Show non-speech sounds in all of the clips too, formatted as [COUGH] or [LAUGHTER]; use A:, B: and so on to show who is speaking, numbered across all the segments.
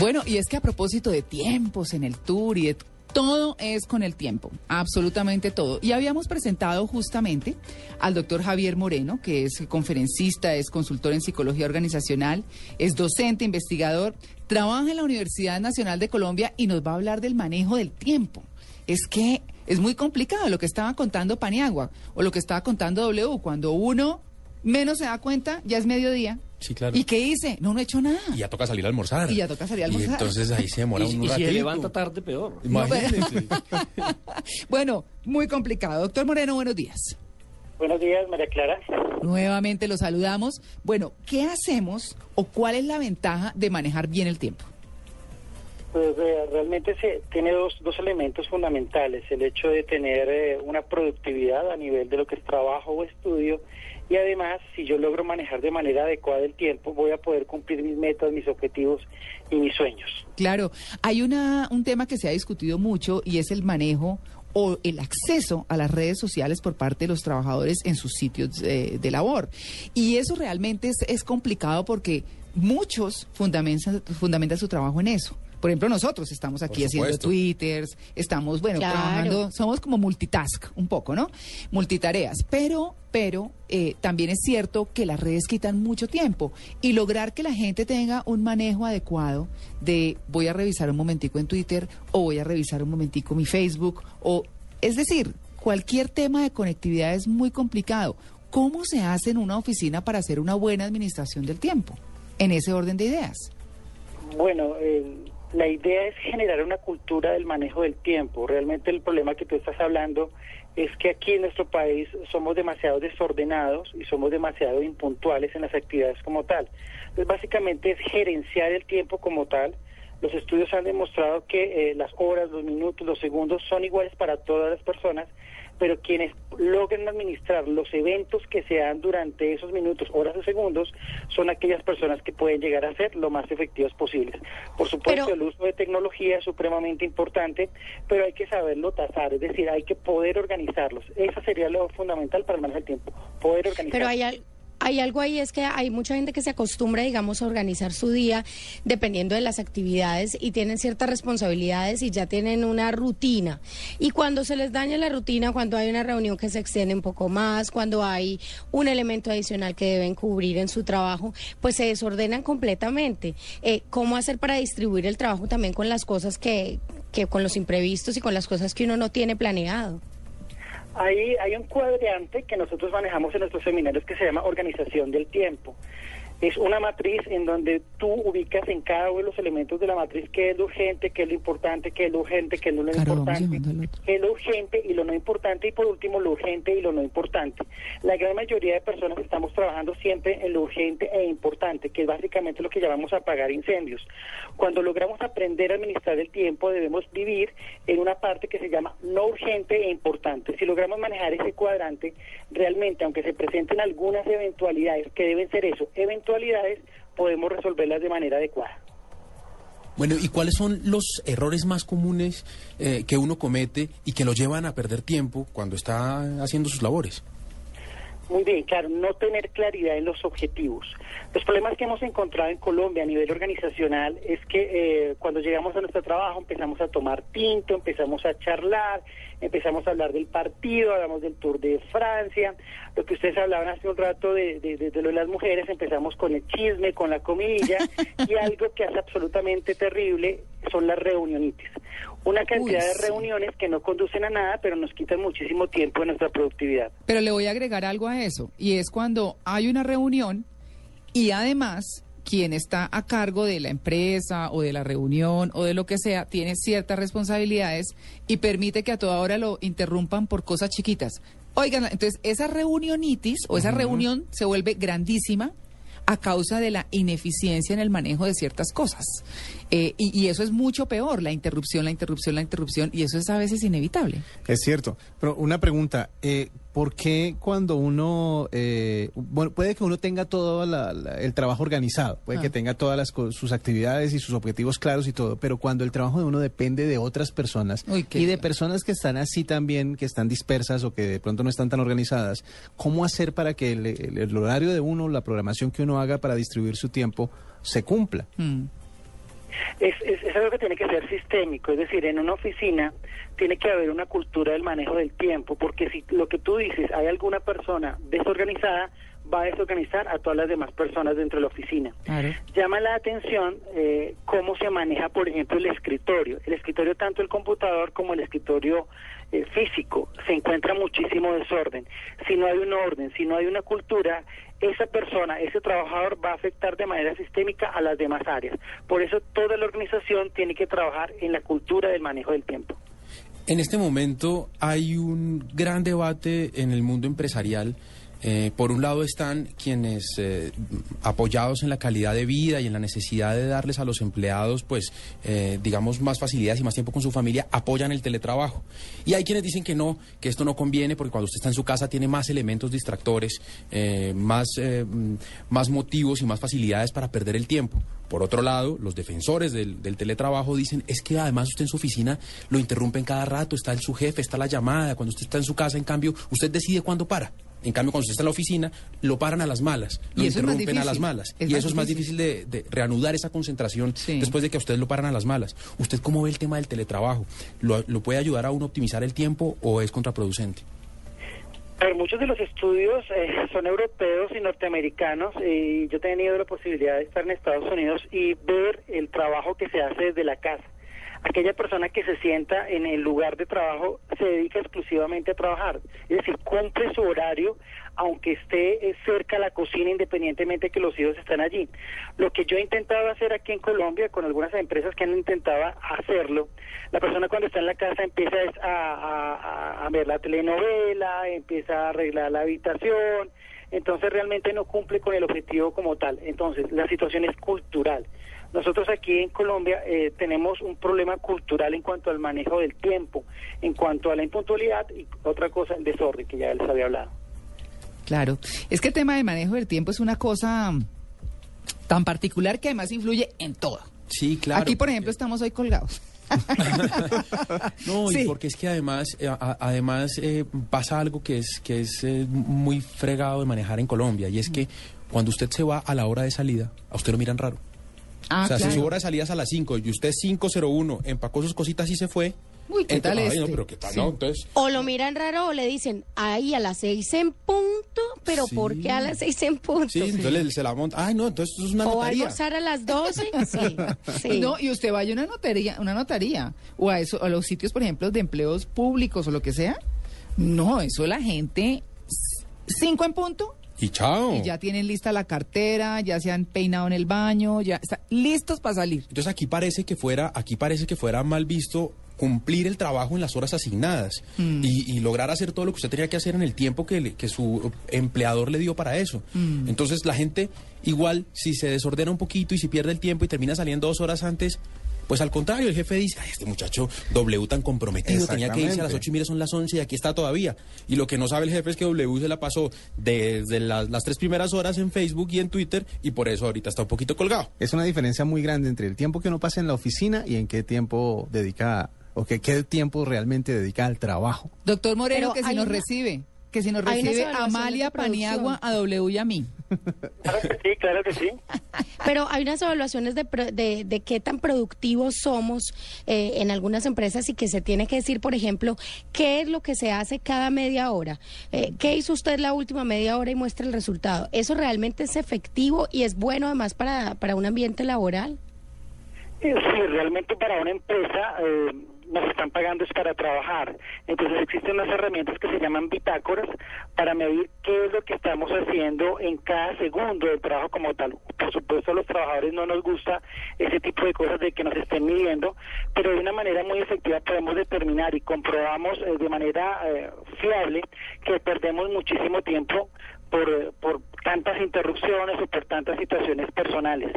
A: Bueno, y es que a propósito de tiempos en el tour y de todo es con el tiempo, absolutamente todo. Y habíamos presentado justamente al doctor Javier Moreno, que es conferencista, es consultor en psicología organizacional, es docente, investigador, trabaja en la Universidad Nacional de Colombia y nos va a hablar del manejo del tiempo. Es que es muy complicado lo que estaba contando Paniagua o lo que estaba contando W. Cuando uno menos se da cuenta, ya es mediodía.
B: Sí, claro.
A: ¿Y qué hice? No, no he hecho nada.
B: Y ya toca salir a almorzar.
A: Y ya toca salir a
B: Y
A: almorzar.
B: entonces ahí se demora
C: Y,
B: un
C: y si
B: ratito.
C: se levanta tarde, peor.
B: Imagínese. [LAUGHS]
A: Bueno, muy complicado. Doctor Moreno, buenos días.
D: Buenos días, María Clara.
A: Nuevamente lo saludamos. Bueno, ¿qué hacemos o cuál es la ventaja de manejar bien el tiempo?
D: Pues eh, realmente se tiene dos, dos elementos fundamentales. El hecho de tener eh, una productividad a nivel de lo que es trabajo o estudio. Y además, si yo logro manejar de manera adecuada el tiempo, voy a poder cumplir mis metas, mis objetivos y mis sueños.
A: Claro, hay una, un tema que se ha discutido mucho y es el manejo o el acceso a las redes sociales por parte de los trabajadores en sus sitios de labor. Y eso realmente es, es complicado porque muchos fundamentan, fundamentan su trabajo en eso. Por ejemplo, nosotros estamos aquí haciendo twitters, estamos, bueno,
E: Claro.
A: trabajando, somos como multitask un poco, ¿no? Multitareas. Pero, pero eh, también es cierto que las redes quitan mucho tiempo y lograr que la gente tenga un manejo adecuado de voy a revisar un momentico en Twitter o voy a revisar un momentico mi Facebook o, es decir, cualquier tema de conectividad es muy complicado. ¿Cómo se hace en una oficina para hacer una buena administración del tiempo? En ese orden de ideas.
D: Bueno, eh, la idea es generar una cultura del manejo del tiempo. Realmente el problema que tú estás hablando es que aquí en nuestro país somos demasiado desordenados y somos demasiado impuntuales en las actividades como tal. Entonces, básicamente es gerenciar el tiempo como tal. Los estudios han demostrado que eh, las horas, los minutos, los segundos son iguales para todas las personas, pero quienes logran administrar los eventos que se dan durante esos minutos, horas o segundos, son aquellas personas que pueden llegar a ser lo más efectivas posibles. Por supuesto,
E: Pero-
D: el uso de tecnología es supremamente importante, pero hay que saberlo tasar, es decir, hay que poder organizarlos. Eso sería lo fundamental para el manejo del tiempo, poder organizarlos.
E: Pero hay, al- hay algo ahí, es que hay mucha gente que se acostumbra, digamos, a organizar su día dependiendo de las actividades y tienen ciertas responsabilidades y ya tienen una rutina. Y cuando se les daña la rutina, cuando hay una reunión que se extiende un poco más, cuando hay un elemento adicional que deben cubrir en su trabajo, pues se desordenan completamente. Eh, ¿Cómo hacer para distribuir el trabajo también con las cosas que, que, con los imprevistos y con las cosas que uno no tiene planeado?
D: Hay, hay un cuadrante que nosotros manejamos en nuestros seminarios que se llama organización del tiempo. Es una matriz en donde tú ubicas en cada uno de los elementos de la matriz qué es lo urgente, qué es lo importante, qué es lo urgente, qué es lo no
A: Claro,
D: importante, qué es lo urgente y lo no importante y por último lo urgente y lo no importante. La gran mayoría de personas estamos trabajando siempre en lo urgente e importante, que es básicamente lo que llamamos apagar incendios. Cuando logramos aprender a administrar el tiempo debemos vivir en una parte que se llama no urgente e importante. Si logramos manejar ese cuadrante, realmente, aunque se presenten algunas eventualidades que deben ser eso, eventualidades, podemos resolverlas de manera adecuada.
B: Bueno, ¿y cuáles son los errores más comunes eh, que uno comete y que lo llevan a perder tiempo cuando está haciendo sus labores?
D: Muy bien, claro, no tener claridad en los objetivos. Los problemas que hemos encontrado en Colombia a nivel organizacional es que eh, cuando llegamos a nuestro trabajo empezamos a tomar tinto, empezamos a charlar, empezamos a hablar del partido, hablamos del Tour de Francia, lo que ustedes hablaban hace un rato de, de- de- de lo de las mujeres, empezamos con el chisme, con la comidilla, [LAUGHS] y algo que hace absolutamente terrible son las reunionitis. Una cantidad
A: Uy,
D: de
A: sí.
D: reuniones que no conducen a nada, pero nos quitan muchísimo tiempo de nuestra productividad.
A: Pero le voy a agregar algo a eso, y es cuando hay una reunión y además quien está a cargo de la empresa o de la reunión o de lo que sea tiene ciertas responsabilidades y permite que a toda hora lo interrumpan por cosas chiquitas. Oigan, entonces esa reunionitis o esa reunión se vuelve grandísima a causa de la ineficiencia en el manejo de ciertas cosas. Eh, y, y eso es mucho peor, la interrupción, la interrupción, la interrupción, y eso es a veces inevitable.
C: Es cierto. Pero una pregunta, eh, ¿por qué cuando uno, eh, bueno, puede que uno tenga todo la- la- el trabajo organizado, puede
A: Ah.
C: que tenga todas las, sus actividades y sus objetivos claros y todo, pero cuando el trabajo de uno depende de otras personas
A: Uy,
C: y de personas que están así también, que están dispersas o que de pronto no están tan organizadas, ¿cómo hacer para que el, el- el horario de uno, la programación que uno haga para distribuir su tiempo, se cumpla?
A: Mm.
D: Es, es, es algo que tiene que ser sistémico, es decir, en una oficina tiene que haber una cultura del manejo del tiempo, porque si lo que tú dices, hay alguna persona desorganizada, va a desorganizar a todas las demás personas dentro de la oficina.
A: Claro.
D: Llama la atención eh, cómo se maneja, por ejemplo, el escritorio. El escritorio, tanto el computador como el escritorio eh, físico, se encuentra muchísimo desorden. Si no hay un orden, si no hay una cultura, esa persona, ese trabajador va a afectar de manera sistémica a las demás áreas. Por eso toda la organización tiene que trabajar en la cultura del manejo del tiempo.
B: En este momento hay un gran debate en el mundo empresarial. Eh, por un lado están quienes eh, apoyados en la calidad de vida y en la necesidad de darles a los empleados, pues, eh, digamos, más facilidades y más tiempo con su familia, apoyan el teletrabajo. Y hay quienes dicen que no, que esto no conviene porque cuando usted está en su casa tiene más elementos distractores, eh, más, eh, más motivos y más facilidades para perder el tiempo. Por otro lado, los defensores del, teletrabajo dicen, es que además usted en su oficina lo interrumpen cada rato, está el su jefe, está la llamada, cuando usted está en su casa, en cambio, usted decide cuándo para. En cambio, cuando usted está en la oficina, lo paran a las malas, lo interrumpen a las malas.
A: es
B: y eso es más
A: difícil.
B: difícil de, de reanudar esa concentración
A: Sí.
B: después de que a usted lo paran a las malas. ¿Usted cómo ve el tema del teletrabajo? ¿Lo, lo puede ayudar a uno a optimizar el tiempo o es contraproducente?
D: Pero muchos de los estudios eh, son europeos y norteamericanos y yo he tenido la posibilidad de estar en Estados Unidos y ver el trabajo que se hace desde la casa. Aquella persona que se sienta en el lugar de trabajo se dedica exclusivamente a trabajar, es decir, cumple su horario aunque esté eh, cerca a la cocina independientemente de que los hijos están allí. Lo que yo he intentado hacer aquí en Colombia con algunas empresas que han intentado hacerlo, la persona cuando está en la casa empieza a- a- a ver la telenovela, empieza a arreglar la habitación, entonces realmente no cumple con el objetivo como tal. Entonces la situación es cultural. Nosotros aquí en Colombia eh, tenemos un problema cultural en cuanto al manejo del tiempo, en cuanto a la impuntualidad y otra cosa, el desorden, que ya les había hablado.
A: Claro. Es que el tema de manejo del tiempo es una cosa tan particular que además influye en todo.
B: Sí, claro.
A: Aquí, por ejemplo, estamos hoy colgados. [LAUGHS]
B: No,
A: Sí.
B: y porque es que además, eh, a- además eh, pasa algo que es, que es eh, muy fregado de manejar en Colombia, y es que cuando usted se va a la hora de salida, a usted lo miran raro.
A: Ah,
B: o sea, si su hora de salida es a las 5 y usted 5.01 empacó sus cositas y se fue.
A: Uy, ¿qué tal
B: entonces, ay,
A: este?
B: no, pero qué tal,
A: Sí.
B: no, entonces...
E: O lo miran raro o le dicen, ay, a las seis en punto, pero
B: Sí.
E: ¿por qué a las seis en punto?
B: Sí, entonces le- se la monta. Ay, no, entonces eso es una
E: o va a
B: notaría.
E: almorzar a las doce, [LAUGHS] sí, sí.
A: No, y usted vaya a una notaría, una notaría, o a eso, a los sitios, por ejemplo, de empleos públicos o lo que sea. No, eso la gente cinco en punto
B: Y chao.
A: y ya tienen lista la cartera, ya se han peinado en el baño, ya están listos para salir.
B: Entonces aquí parece que fuera, aquí parece que fuera mal visto cumplir el trabajo en las horas asignadas
A: Mm.
B: y, y lograr hacer todo lo que usted tenía que hacer en el tiempo que, le- que su empleador le dio para eso.
A: Mm.
B: Entonces la gente igual si se desordena un poquito y si pierde el tiempo y termina saliendo dos horas antes, pues al contrario, el jefe dice, "Ay, este muchacho W tan comprometido, tenía que irse a las
C: Exactamente.
B: ocho y mira son las once y aquí está todavía. Y lo que no sabe el jefe es que W se la pasó desde las, las tres primeras horas en Facebook y en Twitter y por eso ahorita está un poquito colgado.
C: Es una diferencia muy grande entre el tiempo que uno pasa en la oficina y en qué tiempo dedica, o que qué tiempo realmente dedica al trabajo.
A: Doctor Moreno,
E: Pero
A: que si nos
E: una-
A: recibe, que si nos recibe Amalia. Paniagua a W y a mí. [LAUGHS]
D: Claro que sí, claro que sí. [LAUGHS]
E: Pero hay unas evaluaciones de, pro- de, de qué tan productivos somos eh, en algunas empresas y que se tiene que decir, por ejemplo, qué es lo que se hace cada media hora. Eh, ¿Qué hizo usted la última media hora y muestra el resultado? ¿Eso realmente es efectivo y es bueno además para, para un ambiente laboral?
D: Eh, Sí, realmente para una empresa eh, nos están pagando es para trabajar. Entonces existen unas herramientas que se llaman bitácoras para medir qué es lo que estamos haciendo en cada segundo del trabajo como tal. Por supuesto a los trabajadores no nos gusta ese tipo de cosas de que nos estén midiendo, pero de una manera muy efectiva podemos determinar y comprobamos eh, de manera eh, fiable que perdemos muchísimo tiempo por, por tantas interrupciones o por tantas situaciones personales.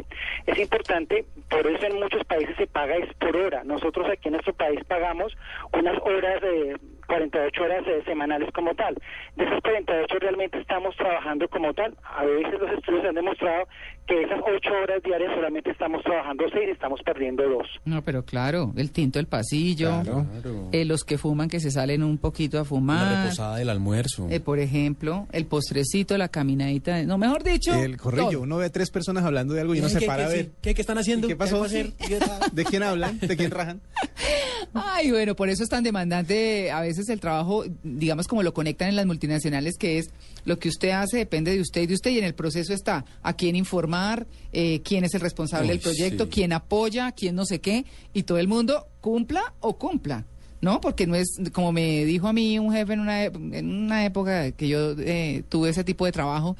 D: Es importante, por eso en muchos países se paga es por hora. Nosotros aquí en nuestro país pagamos unas horas de 48 horas eh, semanales como tal. De esas 48 realmente estamos trabajando como tal. A veces los estudios han demostrado que esas 8 horas diarias solamente estamos trabajando 6 y estamos perdiendo 2.
A: No, pero claro, el tinto del pasillo,
B: Claro.
A: eh, los que fuman que se salen un poquito a
B: La
A: fumar,
B: reposada del almuerzo.
A: eh, por ejemplo, el postrecito, la caminadita, no, mejor dicho,
C: El corrillo,
A: todo.
C: uno ve a tres personas hablando de algo y uno se
B: ¿Qué,
C: para a ver.
B: sí? ¿Qué, qué están haciendo?
C: ¿Qué pasó?
B: va a hacer? ¿Qué?
C: ¿De quién hablan? ¿De quién rajan? [LAUGHS]
A: Ay, bueno, por eso es tan demandante a veces el trabajo, digamos como lo conectan en las multinacionales, que es lo que usted hace depende de usted y de usted, y en el proceso está a quién informar, eh, quién es el responsable
B: Uy,
A: del proyecto,
B: sí.
A: quién apoya, quién no sé qué, y todo el mundo cumpla o cumpla. ¿No? Porque no es, como me dijo a mí un jefe en una, en una época que yo eh, tuve ese tipo de trabajo,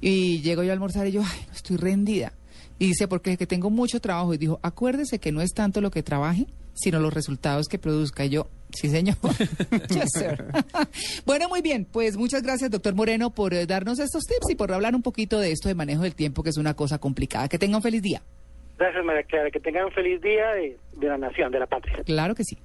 A: y llego yo a almorzar y yo, ay, estoy rendida. Y dice, porque es que tengo mucho trabajo. Y dijo, acuérdese que no es tanto lo que trabaje, sino los resultados que produzca. Y yo, sí, señor. [LAUGHS] yes, sir. bueno, muy bien. Pues muchas gracias, doctor Moreno, por eh, darnos estos tips y por hablar un poquito de esto de manejo del tiempo, que es una cosa complicada. Que tenga un feliz día.
D: Gracias, María Clara. Que tengan un feliz día de, de la nación, de la patria.
A: Claro que sí.